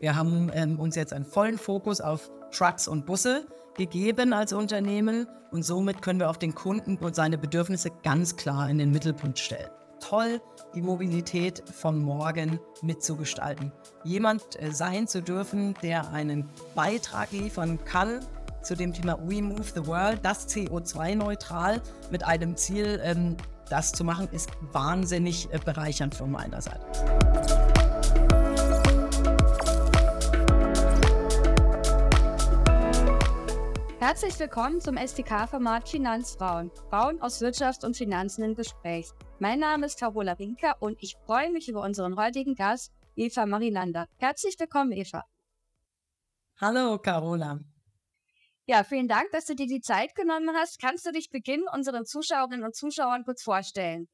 Wir haben ähm, uns jetzt einen vollen Fokus auf Trucks und Busse gegeben als Unternehmen und somit können wir auf den Kunden und seine Bedürfnisse ganz klar in den Mittelpunkt stellen. Toll, die Mobilität von morgen mitzugestalten. Jemand äh, sein zu dürfen, der einen Beitrag liefern kann zu dem Thema We Move the World, das CO2-neutral mit einem Ziel, ähm, das zu machen, ist wahnsinnig äh, bereichernd von meiner Seite. Herzlich willkommen zum SDK-Format Finanzfrauen. Frauen aus Wirtschaft und Finanzen im Gespräch. Mein Name ist Carola Winker und ich freue mich über unseren heutigen Gast, Eva Marilander. Herzlich willkommen, Eva. Hallo, Carola. Ja, vielen Dank, dass du dir die Zeit genommen hast. Kannst du dich beginnen, unseren Zuschauerinnen und Zuschauern kurz vorstellen?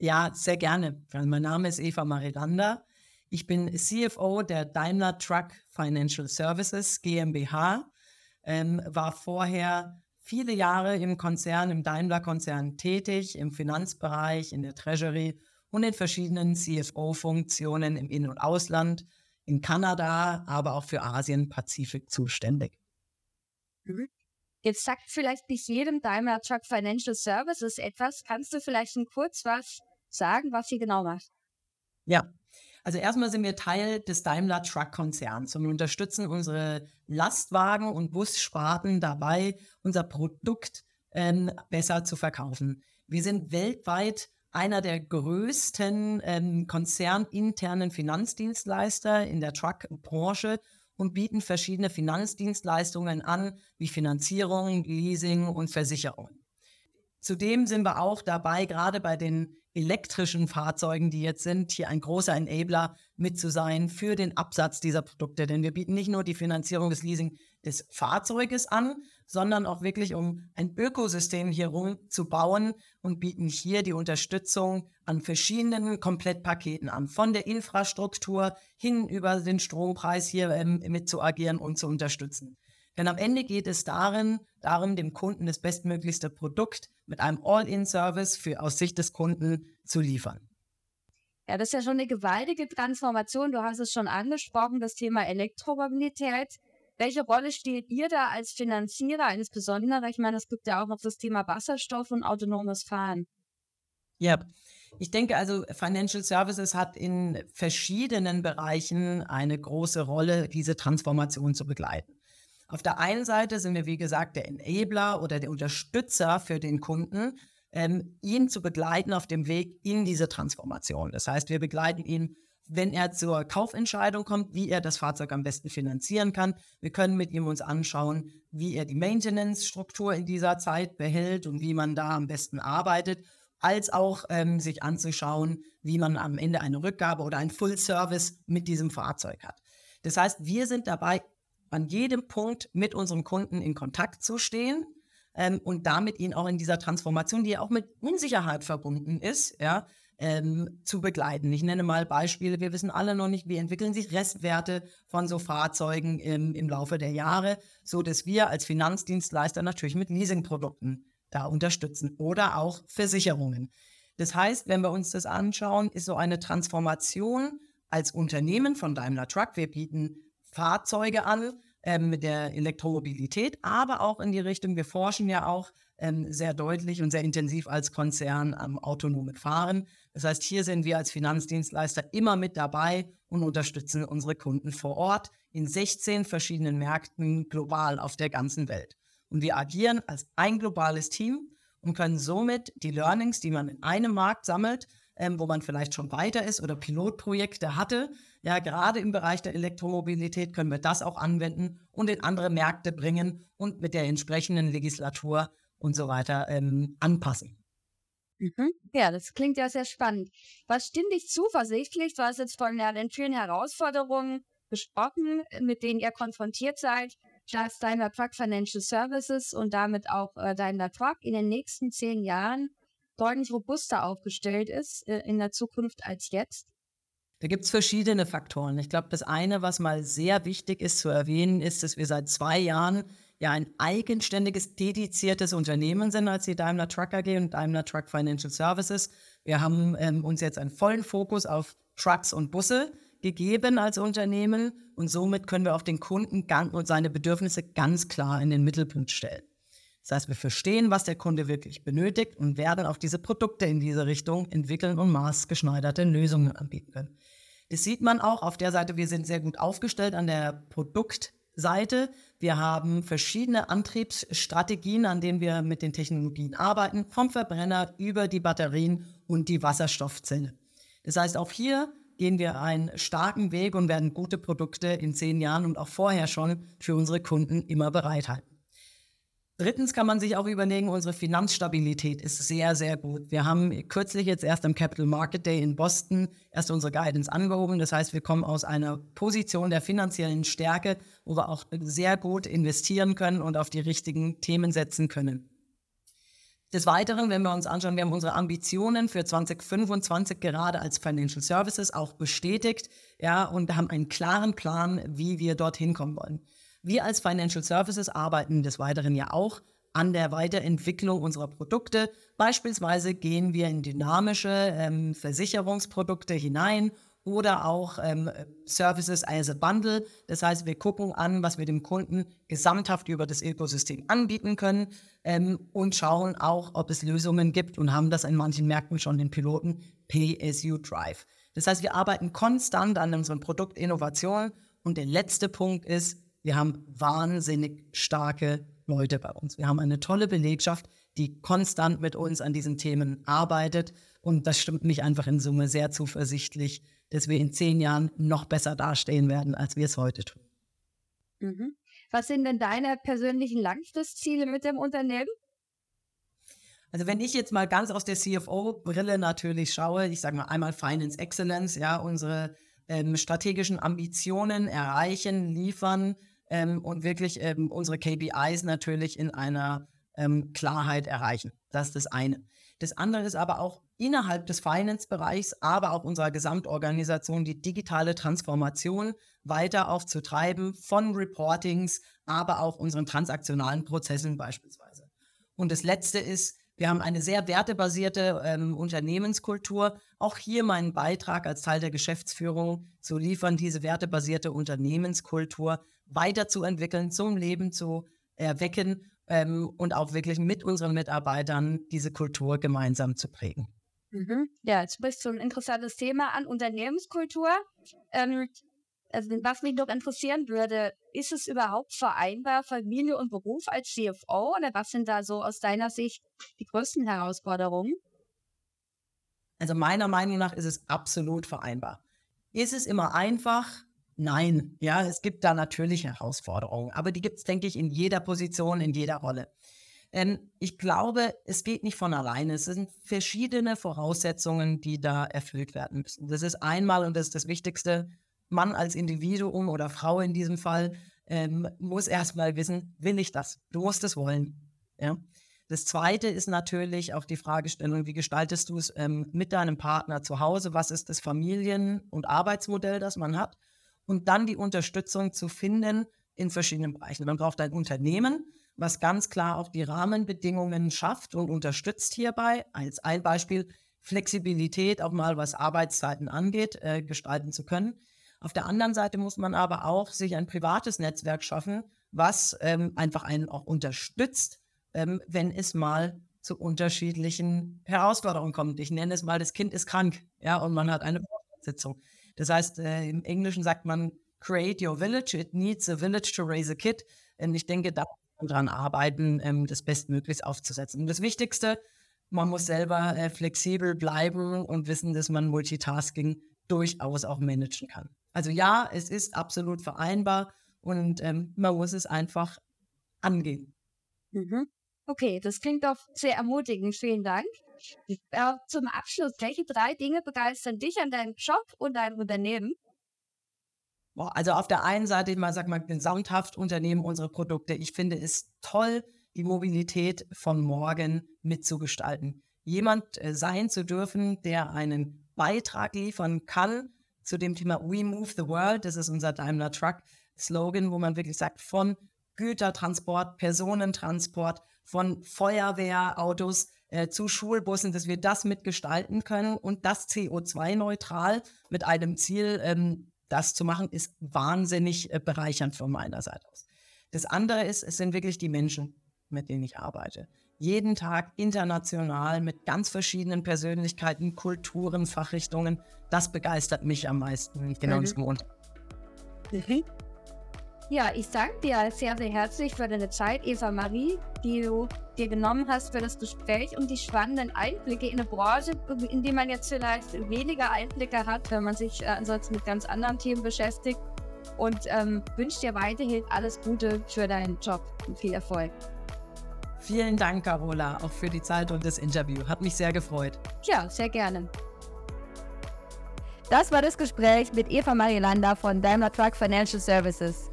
Ja, sehr gerne. Mein Name ist Eva Marilander. Ich bin CFO der Daimler Truck Financial Services GmbH ähm, war vorher viele Jahre im Konzern, im Daimler-Konzern tätig, im Finanzbereich, in der Treasury und in verschiedenen CFO-Funktionen im In- und Ausland, in Kanada, aber auch für Asien-Pazifik zuständig. Mhm. Jetzt sagt vielleicht nicht jedem Daimler Truck Financial Services etwas. Kannst du vielleicht kurz was sagen, was sie genau macht? Ja, also erstmal sind wir Teil des Daimler Truck Konzerns und unterstützen unsere Lastwagen- und Bussparten dabei, unser Produkt ähm, besser zu verkaufen. Wir sind weltweit einer der größten ähm, konzerninternen Finanzdienstleister in der Truck-Branche und bieten verschiedene Finanzdienstleistungen an, wie Finanzierung, Leasing und Versicherungen. Zudem sind wir auch dabei, gerade bei den elektrischen Fahrzeugen, die jetzt sind, hier ein großer Enabler mit zu sein für den Absatz dieser Produkte. Denn wir bieten nicht nur die Finanzierung des Leasing des Fahrzeuges an, sondern auch wirklich, um ein Ökosystem hier rum zu bauen und bieten hier die Unterstützung an verschiedenen Komplettpaketen an, von der Infrastruktur hin über den Strompreis hier ähm, mit zu agieren und zu unterstützen. Denn am Ende geht es darin, darum, dem Kunden das bestmöglichste Produkt mit einem All-in-Service für aus Sicht des Kunden zu liefern. Ja, das ist ja schon eine gewaltige Transformation. Du hast es schon angesprochen, das Thema Elektromobilität. Welche Rolle steht ihr da als Finanzierer insbesondere? Ich meine, es gibt ja auch noch das Thema Wasserstoff und autonomes Fahren. Ja, ich denke also, Financial Services hat in verschiedenen Bereichen eine große Rolle, diese Transformation zu begleiten. Auf der einen Seite sind wir, wie gesagt, der Enabler oder der Unterstützer für den Kunden, ähm, ihn zu begleiten auf dem Weg in diese Transformation. Das heißt, wir begleiten ihn, wenn er zur Kaufentscheidung kommt, wie er das Fahrzeug am besten finanzieren kann. Wir können mit ihm uns anschauen, wie er die Maintenance-Struktur in dieser Zeit behält und wie man da am besten arbeitet, als auch ähm, sich anzuschauen, wie man am Ende eine Rückgabe oder ein Full-Service mit diesem Fahrzeug hat. Das heißt, wir sind dabei an jedem Punkt mit unserem Kunden in Kontakt zu stehen ähm, und damit ihn auch in dieser Transformation, die ja auch mit Unsicherheit verbunden ist, ja, ähm, zu begleiten. Ich nenne mal Beispiele. Wir wissen alle noch nicht, wie entwickeln sich Restwerte von so Fahrzeugen im, im Laufe der Jahre, so dass wir als Finanzdienstleister natürlich mit Leasingprodukten da unterstützen oder auch Versicherungen. Das heißt, wenn wir uns das anschauen, ist so eine Transformation als Unternehmen von Daimler Truck. Wir bieten Fahrzeuge an ähm, mit der Elektromobilität, aber auch in die Richtung, wir forschen ja auch ähm, sehr deutlich und sehr intensiv als Konzern am autonomen Fahren. Das heißt, hier sind wir als Finanzdienstleister immer mit dabei und unterstützen unsere Kunden vor Ort in 16 verschiedenen Märkten global auf der ganzen Welt. Und wir agieren als ein globales Team und können somit die Learnings, die man in einem Markt sammelt, ähm, wo man vielleicht schon weiter ist oder Pilotprojekte hatte. Ja, gerade im Bereich der Elektromobilität können wir das auch anwenden und in andere Märkte bringen und mit der entsprechenden Legislatur und so weiter ähm, anpassen. Mhm. Ja, das klingt ja sehr spannend. Was stimmt dich zuversichtlich? Du hast jetzt von den vielen Herausforderungen gesprochen, mit denen ihr konfrontiert seid, dass Daimler Truck Financial Services und damit auch äh, Daimler Truck in den nächsten zehn Jahren deutlich robuster aufgestellt ist äh, in der Zukunft als jetzt? Da gibt es verschiedene Faktoren. Ich glaube, das eine, was mal sehr wichtig ist zu erwähnen, ist, dass wir seit zwei Jahren ja ein eigenständiges, dediziertes Unternehmen sind als die Daimler Truck AG und Daimler Truck Financial Services. Wir haben ähm, uns jetzt einen vollen Fokus auf Trucks und Busse gegeben als Unternehmen und somit können wir auch den Kunden und seine Bedürfnisse ganz klar in den Mittelpunkt stellen. Das heißt, wir verstehen, was der Kunde wirklich benötigt und werden auch diese Produkte in diese Richtung entwickeln und maßgeschneiderte Lösungen anbieten können. Das sieht man auch auf der Seite, wir sind sehr gut aufgestellt an der Produktseite. Wir haben verschiedene Antriebsstrategien, an denen wir mit den Technologien arbeiten, vom Verbrenner über die Batterien und die Wasserstoffzelle. Das heißt, auch hier gehen wir einen starken Weg und werden gute Produkte in zehn Jahren und auch vorher schon für unsere Kunden immer bereithalten. Drittens kann man sich auch überlegen, unsere Finanzstabilität ist sehr, sehr gut. Wir haben kürzlich jetzt erst am Capital Market Day in Boston erst unsere Guidance angehoben. Das heißt, wir kommen aus einer Position der finanziellen Stärke, wo wir auch sehr gut investieren können und auf die richtigen Themen setzen können. Des Weiteren, wenn wir uns anschauen, wir haben unsere Ambitionen für 2025 gerade als Financial Services auch bestätigt, ja, und haben einen klaren Plan, wie wir dorthin kommen wollen. Wir als Financial Services arbeiten des Weiteren ja auch an der Weiterentwicklung unserer Produkte. Beispielsweise gehen wir in dynamische ähm, Versicherungsprodukte hinein oder auch ähm, Services as a Bundle. Das heißt, wir gucken an, was wir dem Kunden gesamthaft über das Ökosystem anbieten können ähm, und schauen auch, ob es Lösungen gibt und haben das in manchen Märkten schon den Piloten you Drive. Das heißt, wir arbeiten konstant an unseren Produktinnovationen und der letzte Punkt ist, wir haben wahnsinnig starke Leute bei uns. Wir haben eine tolle Belegschaft, die konstant mit uns an diesen Themen arbeitet. Und das stimmt mich einfach in Summe sehr zuversichtlich, dass wir in zehn Jahren noch besser dastehen werden, als wir es heute tun. Mhm. Was sind denn deine persönlichen Langfristziele mit dem Unternehmen? Also wenn ich jetzt mal ganz aus der CFO-Brille natürlich schaue, ich sage mal einmal Finance Excellence, ja, unsere ähm, strategischen Ambitionen erreichen, liefern, ähm, und wirklich ähm, unsere KPIs natürlich in einer ähm, Klarheit erreichen. Das ist das eine. Das andere ist aber auch innerhalb des Finance-Bereichs, aber auch unserer Gesamtorganisation die digitale Transformation weiter aufzutreiben von Reportings, aber auch unseren transaktionalen Prozessen beispielsweise. Und das Letzte ist, wir haben eine sehr wertebasierte ähm, Unternehmenskultur. Auch hier meinen Beitrag als Teil der Geschäftsführung zu liefern, diese wertebasierte Unternehmenskultur weiterzuentwickeln, zum Leben zu erwecken ähm, und auch wirklich mit unseren Mitarbeitern diese Kultur gemeinsam zu prägen. Mhm. Ja, jetzt sprichst du ein interessantes Thema an, Unternehmenskultur. Ähm, also was mich noch interessieren würde, ist es überhaupt vereinbar, Familie und Beruf als CFO? Oder was sind da so aus deiner Sicht die größten Herausforderungen? Also meiner Meinung nach ist es absolut vereinbar. Ist es immer einfach? Nein, ja, es gibt da natürlich Herausforderungen, aber die gibt es, denke ich, in jeder Position, in jeder Rolle. Ähm, ich glaube, es geht nicht von alleine. Es sind verschiedene Voraussetzungen, die da erfüllt werden müssen. Das ist einmal, und das ist das Wichtigste, Mann als Individuum oder Frau in diesem Fall ähm, muss erstmal wissen, will ich das? Du musst es wollen. Ja? Das Zweite ist natürlich auch die Fragestellung, wie gestaltest du es ähm, mit deinem Partner zu Hause? Was ist das Familien- und Arbeitsmodell, das man hat? und dann die Unterstützung zu finden in verschiedenen Bereichen. Man braucht ein Unternehmen, was ganz klar auch die Rahmenbedingungen schafft und unterstützt hierbei. Als ein Beispiel Flexibilität auch mal, was Arbeitszeiten angeht, äh, gestalten zu können. Auf der anderen Seite muss man aber auch sich ein privates Netzwerk schaffen, was ähm, einfach einen auch unterstützt, ähm, wenn es mal zu unterschiedlichen Herausforderungen kommt. Ich nenne es mal, das Kind ist krank, ja, und man hat eine Sitzung. Das heißt, äh, im Englischen sagt man, create your village, it needs a village to raise a kid. Und ich denke, da muss man dran arbeiten, ähm, das bestmöglichst aufzusetzen. Und das Wichtigste, man muss selber äh, flexibel bleiben und wissen, dass man Multitasking durchaus auch managen kann. Also ja, es ist absolut vereinbar und ähm, man muss es einfach angehen. Mhm. Okay, das klingt doch sehr ermutigend. Vielen Dank. Äh, zum Abschluss, welche drei Dinge begeistern dich an deinem Job und deinem Unternehmen? Boah, also auf der einen Seite, ich mal sag mal, gesamthaft Unternehmen unsere Produkte. Ich finde es toll, die Mobilität von morgen mitzugestalten. Jemand äh, sein zu dürfen, der einen Beitrag liefern kann zu dem Thema We Move the World. Das ist unser Daimler Truck Slogan, wo man wirklich sagt, von Gütertransport, Personentransport, von Feuerwehrautos äh, zu Schulbussen, dass wir das mitgestalten können und das CO2-neutral mit einem Ziel, ähm, das zu machen, ist wahnsinnig äh, bereichernd von meiner Seite aus. Das andere ist, es sind wirklich die Menschen, mit denen ich arbeite. Jeden Tag international mit ganz verschiedenen Persönlichkeiten, Kulturen, Fachrichtungen. Das begeistert mich am meisten genau mhm. diesem Unternehmen. Mhm. Ja, ich danke dir sehr, sehr herzlich für deine Zeit, Eva Marie, die du dir genommen hast für das Gespräch und die spannenden Einblicke in eine Branche, in die man jetzt vielleicht weniger Einblicke hat, wenn man sich äh, ansonsten mit ganz anderen Themen beschäftigt. Und ähm, wünsche dir weiterhin alles Gute für deinen Job und viel Erfolg. Vielen Dank, Carola, auch für die Zeit und das Interview. Hat mich sehr gefreut. Ja, sehr gerne. Das war das Gespräch mit Eva Marielanda von Daimler Truck Financial Services.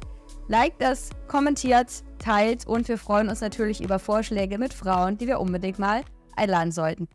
Liked es, kommentiert, teilt und wir freuen uns natürlich über Vorschläge mit Frauen, die wir unbedingt mal einladen sollten.